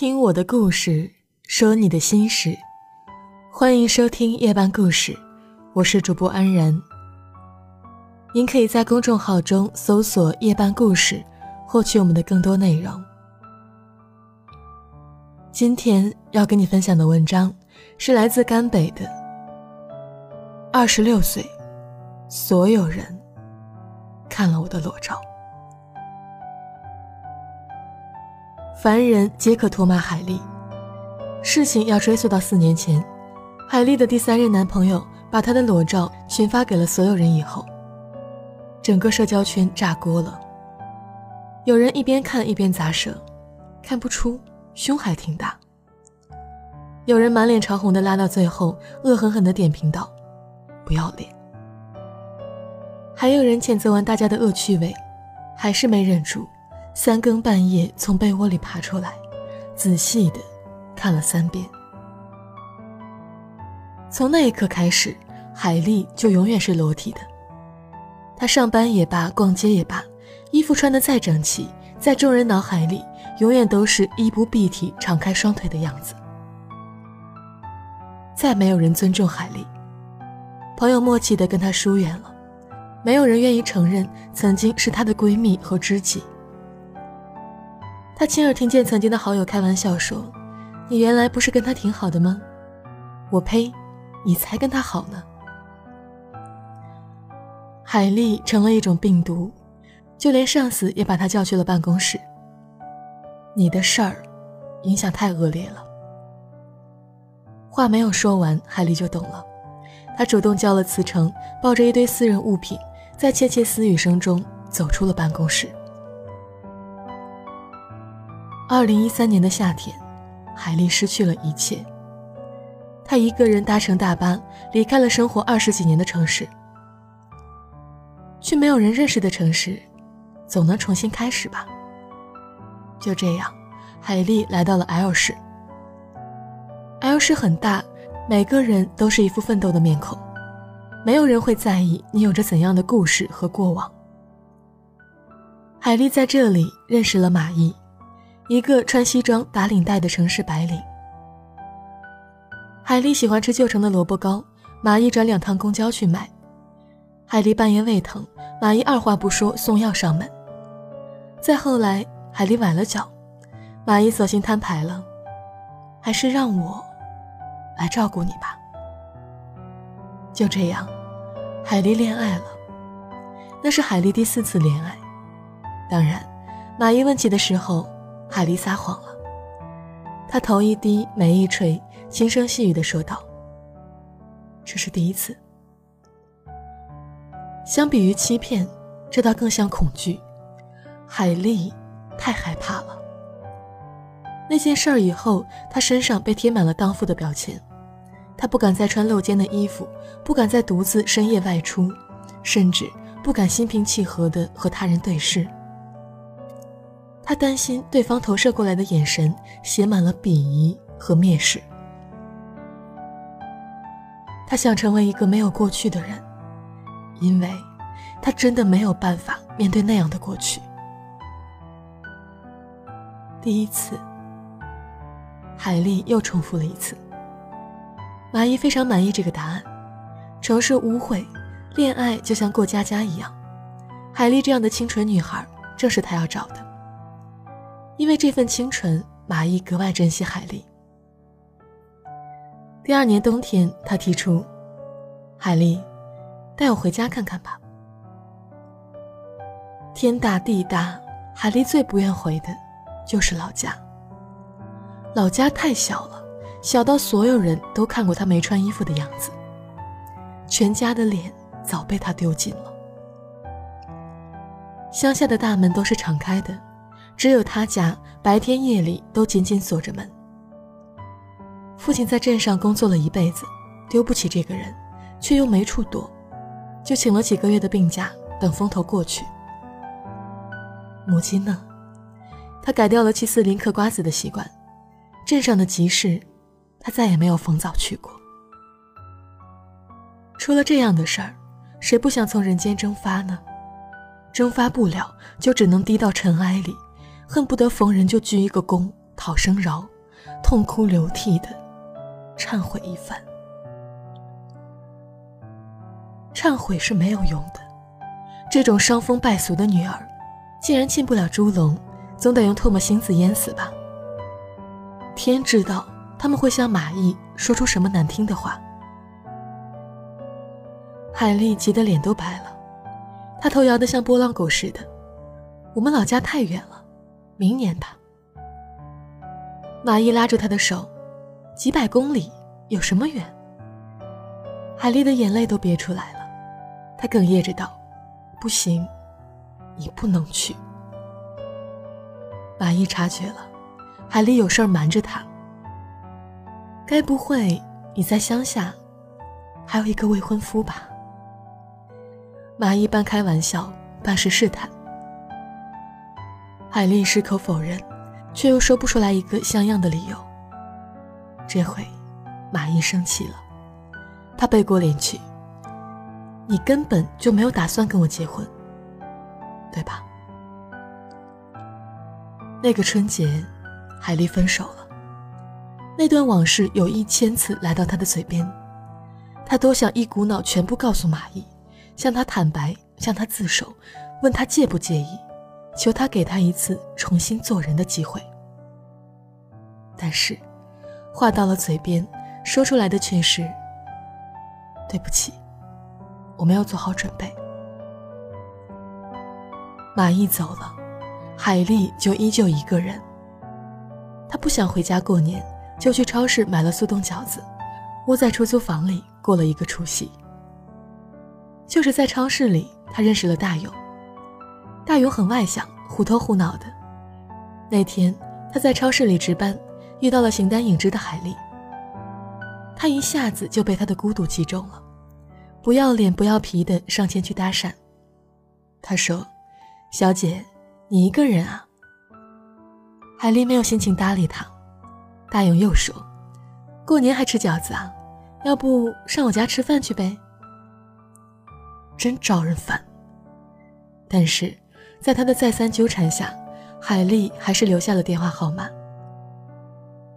听我的故事，说你的心事，欢迎收听夜半故事，我是主播安然。您可以在公众号中搜索“夜半故事”，获取我们的更多内容。今天要跟你分享的文章是来自甘北的。二十六岁，所有人看了我的裸照。凡人皆可唾骂海丽。事情要追溯到四年前，海丽的第三任男朋友把她的裸照群发给了所有人以后，整个社交圈炸锅了。有人一边看一边砸舌，看不出胸还挺大。有人满脸潮红的拉到最后，恶狠狠的点评道：“不要脸。”还有人谴责完大家的恶趣味，还是没忍住。三更半夜从被窝里爬出来，仔细的看了三遍。从那一刻开始，海丽就永远是裸体的。她上班也罢，逛街也罢，衣服穿得再整齐，在众人脑海里，永远都是衣不蔽体、敞开双腿的样子。再没有人尊重海丽，朋友默契的跟她疏远了，没有人愿意承认曾经是她的闺蜜和知己。他亲耳听见曾经的好友开玩笑说：“你原来不是跟他挺好的吗？”我呸！你才跟他好呢。海丽成了一种病毒，就连上司也把她叫去了办公室。你的事儿，影响太恶劣了。话没有说完，海丽就懂了。她主动交了辞呈，抱着一堆私人物品，在窃窃私语声中走出了办公室。二零一三年的夏天，海丽失去了一切。她一个人搭乘大巴离开了生活二十几年的城市，去没有人认识的城市，总能重新开始吧。就这样，海丽来到了 L 市。L 市很大，每个人都是一副奋斗的面孔，没有人会在意你有着怎样的故事和过往。海丽在这里认识了马毅。一个穿西装打领带的城市白领，海丽喜欢吃旧城的萝卜糕，马伊转两趟公交去买。海丽半夜胃疼，马伊二话不说送药上门。再后来，海丽崴了脚，马伊索性摊牌了，还是让我来照顾你吧。就这样，海丽恋爱了，那是海丽第四次恋爱。当然，马伊问起的时候。海丽撒谎了，她头一低，眉一垂，轻声细语地说道：“这是第一次。”相比于欺骗，这倒更像恐惧。海丽太害怕了。那件事儿以后，她身上被贴满了荡妇的标签，她不敢再穿露肩的衣服，不敢再独自深夜外出，甚至不敢心平气和地和他人对视。他担心对方投射过来的眼神写满了鄙夷和蔑视。他想成为一个没有过去的人，因为他真的没有办法面对那样的过去。第一次，海丽又重复了一次。马伊非常满意这个答案。城市污秽，恋爱就像过家家一样。海丽这样的清纯女孩，正是他要找的。因为这份清纯，马伊格外珍惜海丽。第二年冬天，他提出：“海丽，带我回家看看吧。”天大地大，海丽最不愿回的，就是老家。老家太小了，小到所有人都看过他没穿衣服的样子，全家的脸早被他丢尽了。乡下的大门都是敞开的。只有他家白天夜里都紧紧锁着门。父亲在镇上工作了一辈子，丢不起这个人，却又没处躲，就请了几个月的病假，等风头过去。母亲呢？他改掉了七四零嗑瓜子的习惯，镇上的集市，他再也没有逢早去过。出了这样的事儿，谁不想从人间蒸发呢？蒸发不了，就只能低到尘埃里。恨不得逢人就鞠一个躬讨声饶。痛哭流涕的忏悔一番。忏悔是没有用的，这种伤风败俗的女儿，既然进不了猪笼，总得用唾沫星子淹死吧。天知道他们会向马毅说出什么难听的话。海丽急得脸都白了，她头摇得像拨浪鼓似的。我们老家太远了，明年吧。马伊拉住他的手，几百公里有什么远？海丽的眼泪都憋出来了。她哽咽着道：“不行，你不能去。”马伊察觉了，海丽有事儿瞒着他。该不会你在乡下还有一个未婚夫吧？马伊半开玩笑，半是试探。海丽矢口否认，却又说不出来一个像样的理由。这回，马毅生气了，他背过脸去。你根本就没有打算跟我结婚，对吧？那个春节，海丽分手了。那段往事有一千次来到他的嘴边，他多想一股脑全部告诉马毅，向他坦白，向他自首，问他介不介意，求他给他一次重新做人的机会。但是，话到了嘴边，说出来的却是：“对不起。”我没有做好准备。马毅走了，海丽就依旧一个人。她不想回家过年，就去超市买了速冻饺子，窝在出租房里过了一个除夕。就是在超市里，她认识了大勇。大勇很外向，虎头虎脑的。那天他在超市里值班，遇到了形单影只的海丽。他一下子就被她的孤独击中了。不要脸不要皮的上前去搭讪，他说：“小姐，你一个人啊？”海丽没有心情搭理他。大勇又说：“过年还吃饺子啊？要不上我家吃饭去呗？”真招人烦。但是，在他的再三纠缠下，海丽还是留下了电话号码。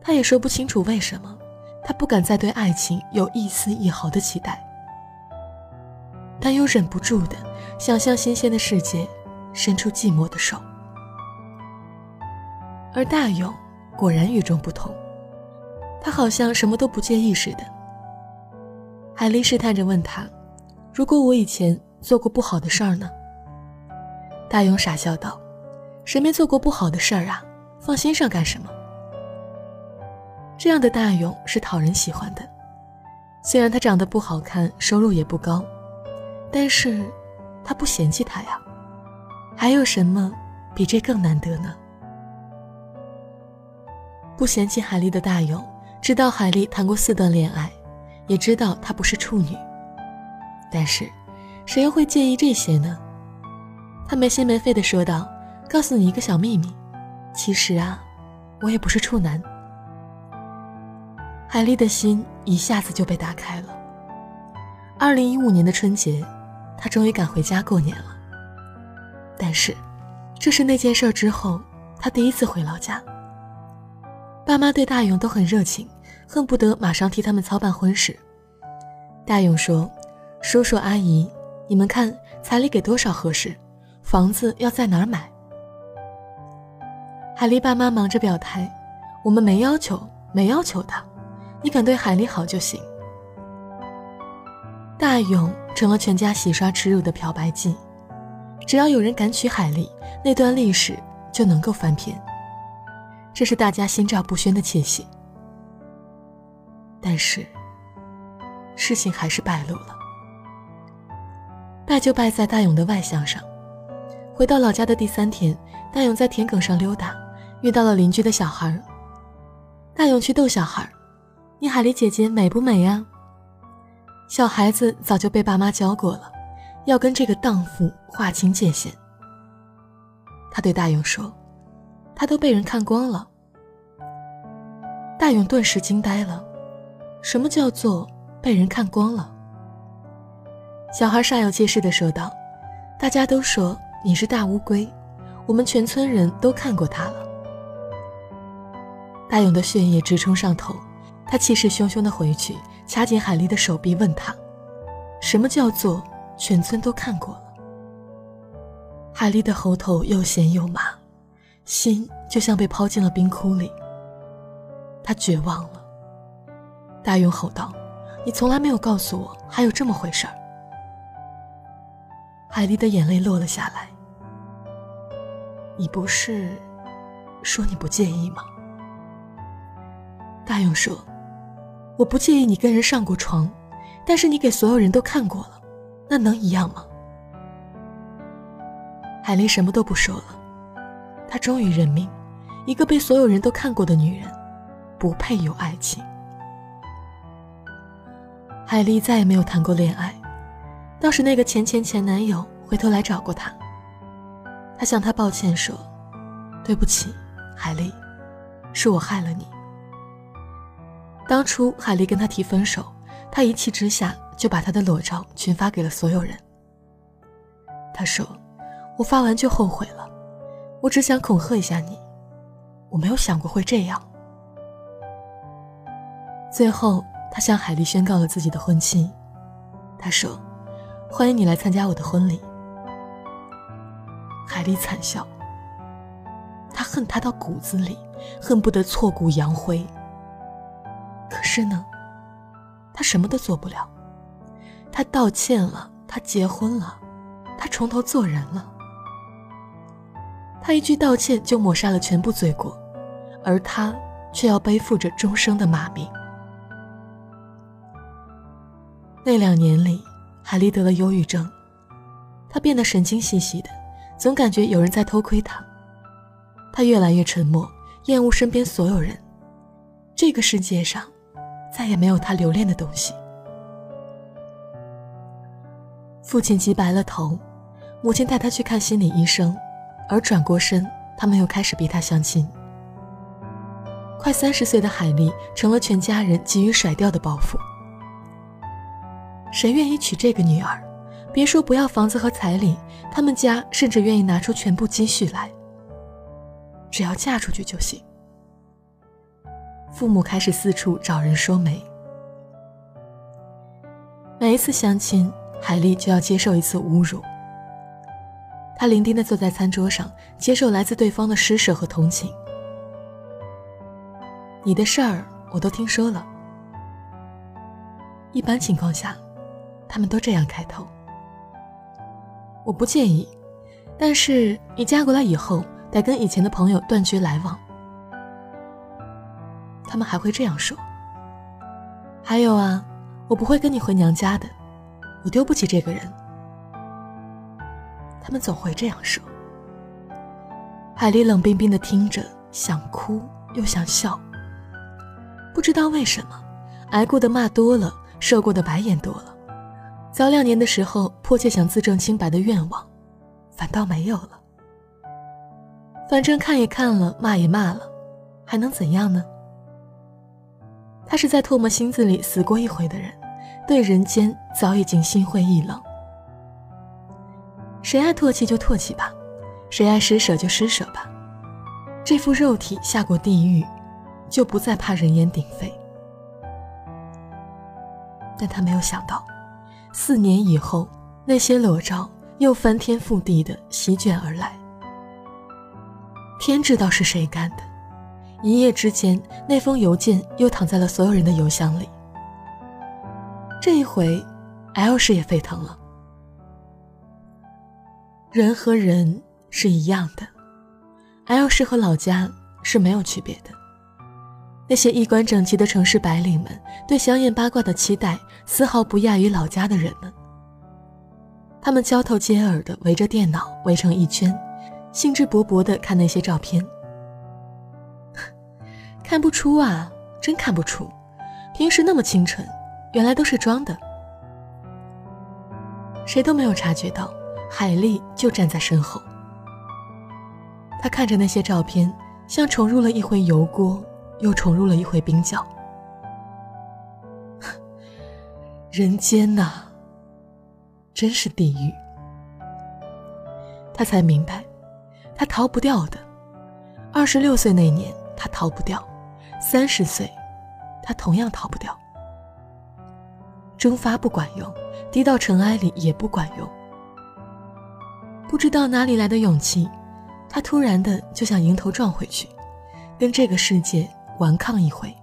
他也说不清楚为什么，他不敢再对爱情有一丝一毫的期待。但又忍不住的想向新鲜的世界伸出寂寞的手，而大勇果然与众不同，他好像什么都不介意似的。海丽试探着问他：“如果我以前做过不好的事儿呢？”大勇傻笑道：“谁没做过不好的事儿啊？放心上干什么？”这样的大勇是讨人喜欢的，虽然他长得不好看，收入也不高。但是，他不嫌弃他呀，还有什么比这更难得呢？不嫌弃海丽的大勇，知道海丽谈过四段恋爱，也知道她不是处女。但是，谁又会介意这些呢？他没心没肺的说道：“告诉你一个小秘密，其实啊，我也不是处男。”海丽的心一下子就被打开了。二零一五年的春节。他终于赶回家过年了，但是，这是那件事之后他第一次回老家。爸妈对大勇都很热情，恨不得马上替他们操办婚事。大勇说：“叔叔阿姨，你们看彩礼给多少合适？房子要在哪儿买？”海丽爸妈忙着表态：“我们没要求，没要求的，你敢对海丽好就行。”大勇。成了全家洗刷耻辱的漂白剂，只要有人敢娶海丽，那段历史就能够翻篇。这是大家心照不宣的窃喜。但是，事情还是败露了。败就败在大勇的外向上。回到老家的第三天，大勇在田埂上溜达，遇到了邻居的小孩。大勇去逗小孩：“你海丽姐姐美不美呀？”小孩子早就被爸妈教过了，要跟这个荡妇划清界限。他对大勇说：“他都被人看光了。”大勇顿时惊呆了，什么叫做被人看光了？小孩煞有介事地说道：“大家都说你是大乌龟，我们全村人都看过他了。”大勇的血液直冲上头，他气势汹汹地回去，掐紧海丽的手臂，问他：“什么叫做全村都看过了？”海丽的喉头又咸又麻，心就像被抛进了冰窟里。她绝望了。大勇吼道：“你从来没有告诉我还有这么回事儿。”海丽的眼泪落了下来。你不是说你不介意吗？大勇说：“我不介意你跟人上过床，但是你给所有人都看过了，那能一样吗？”海丽什么都不说了，她终于认命，一个被所有人都看过的女人，不配有爱情。海丽再也没有谈过恋爱，倒是那个前前前男友回头来找过她。她向他抱歉说：“对不起，海丽，是我害了你。”当初海丽跟他提分手，他一气之下就把他的裸照群发给了所有人。他说。我发完就后悔了，我只想恐吓一下你，我没有想过会这样。最后，他向海丽宣告了自己的婚期。他说：“欢迎你来参加我的婚礼。”海丽惨笑。他恨他到骨子里，恨不得挫骨扬灰。可是呢，他什么都做不了。他道歉了，他结婚了，他重头做人了。他一句道歉就抹杀了全部罪过，而他却要背负着终生的骂名。那两年里，海丽得了忧郁症，她变得神经兮兮的，总感觉有人在偷窥她。她越来越沉默，厌恶身边所有人。这个世界上，再也没有她留恋的东西。父亲急白了头，母亲带他去看心理医生。而转过身，他们又开始逼他相亲。快三十岁的海丽成了全家人急于甩掉的包袱。谁愿意娶这个女儿？别说不要房子和彩礼，他们家甚至愿意拿出全部积蓄来。只要嫁出去就行。父母开始四处找人说媒。每一次相亲，海丽就要接受一次侮辱。他伶仃地坐在餐桌上，接受来自对方的施舍和同情。你的事儿我都听说了。一般情况下，他们都这样开头。我不介意，但是你嫁过来以后，得跟以前的朋友断绝来往。他们还会这样说。还有啊，我不会跟你回娘家的，我丢不起这个人。他们总会这样说。海丽冷冰冰的听着，想哭又想笑。不知道为什么，挨过的骂多了，受过的白眼多了，早两年的时候迫切想自证清白的愿望，反倒没有了。反正看也看了，骂也骂了，还能怎样呢？他是在唾沫星子里死过一回的人，对人间早已经心灰意冷。谁爱唾弃就唾弃吧，谁爱施舍就施舍吧。这副肉体下过地狱，就不再怕人言鼎沸。但他没有想到，四年以后，那些裸照又翻天覆地的席卷而来。天知道是谁干的，一夜之间，那封邮件又躺在了所有人的邮箱里。这一回，L 市也沸腾了。人和人是一样的，L 市和老家是没有区别的。那些衣冠整齐的城市白领们对香艳八卦的期待，丝毫不亚于老家的人们。他们交头接耳的围着电脑围成一圈，兴致勃勃的看那些照片。看不出啊，真看不出，平时那么清纯，原来都是装的。谁都没有察觉到。海丽就站在身后，她看着那些照片，像重入了一回油锅，又重入了一回冰窖。人间呐，真是地狱。他才明白，他逃不掉的。二十六岁那年，他逃不掉；三十岁，他同样逃不掉。蒸发不管用，滴到尘埃里也不管用。不知道哪里来的勇气，他突然的就想迎头撞回去，跟这个世界顽抗一回。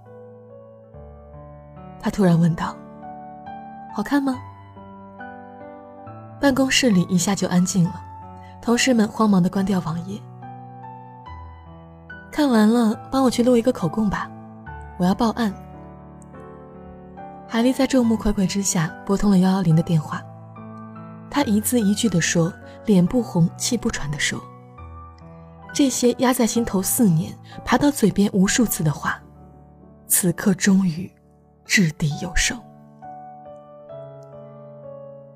他突然问道：“好看吗？”办公室里一下就安静了，同事们慌忙的关掉网页。看完了，帮我去录一个口供吧，我要报案。海丽在众目睽睽之下拨通了幺幺零的电话，她一字一句的说。脸不红，气不喘的说：“这些压在心头四年、爬到嘴边无数次的话，此刻终于掷地有声。”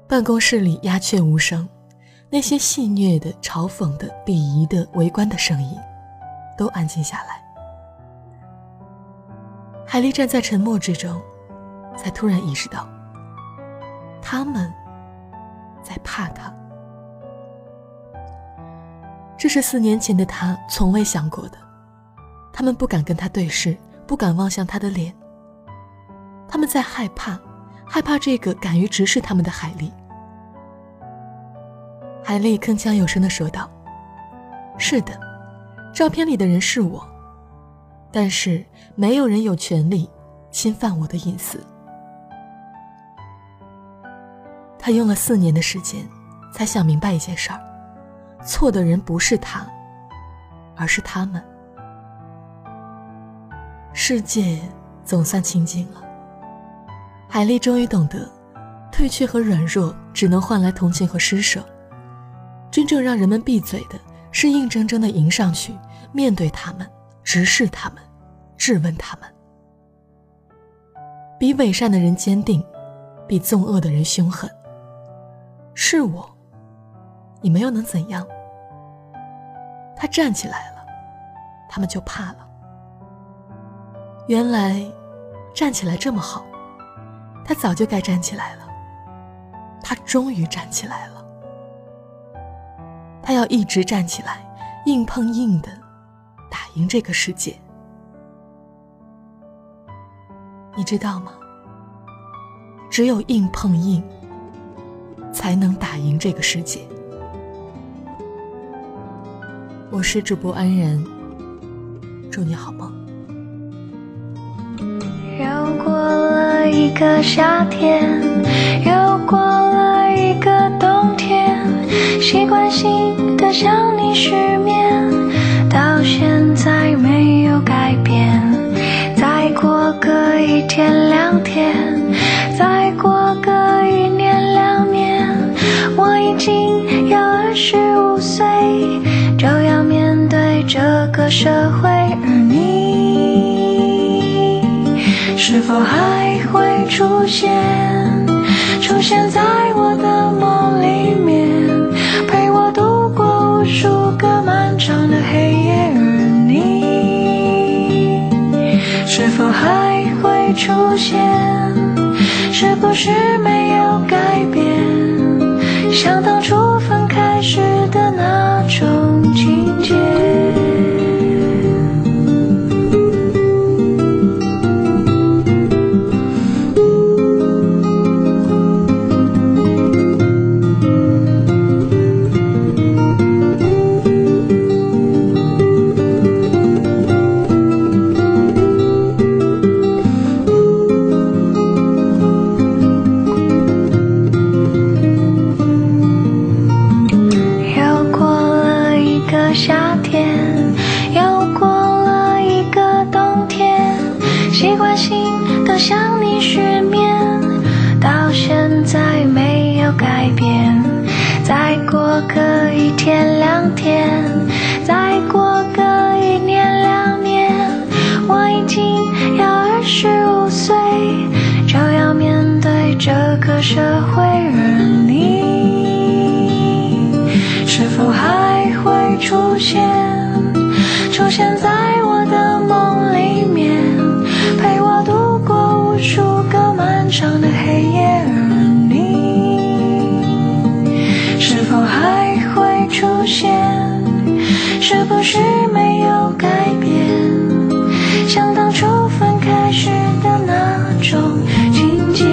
办公室里鸦雀无声，那些戏谑的、嘲讽的、鄙夷的、围观的声音，都安静下来。海丽站在沉默之中，才突然意识到，他们在怕他。这是四年前的他从未想过的，他们不敢跟他对视，不敢望向他的脸。他们在害怕，害怕这个敢于直视他们的海丽。海丽铿锵有声地说道：“是的，照片里的人是我，但是没有人有权利侵犯我的隐私。”他用了四年的时间，才想明白一件事儿。错的人不是他，而是他们。世界总算清静了。海丽终于懂得，退却和软弱只能换来同情和施舍。真正让人们闭嘴的，是硬铮铮的迎上去，面对他们，直视他们，质问他们。比伪善的人坚定，比纵恶的人凶狠。是我，你们又能怎样？他站起来了，他们就怕了。原来，站起来这么好，他早就该站起来了。他终于站起来了。他要一直站起来，硬碰硬的打赢这个世界。你知道吗？只有硬碰硬，才能打赢这个世界。我是主播安然，祝你好梦。又过了一个夏天，又过了一个冬天，习惯性的想你失眠，到现在没有改变。再过个一天两天，再过个社会，而你是否还会出现？出现在我的梦里面，陪我度过无数个漫长的黑夜，而你是否还会出现？是不是没有改变？像当初过个一天两天，再过个一年两年，我已经要二十五岁，就要面对这个社会，而你是否还会出现？出现在我的梦里面，陪我度过无数个漫长的黑夜。是不是没有改变？像当初分开时的那种情节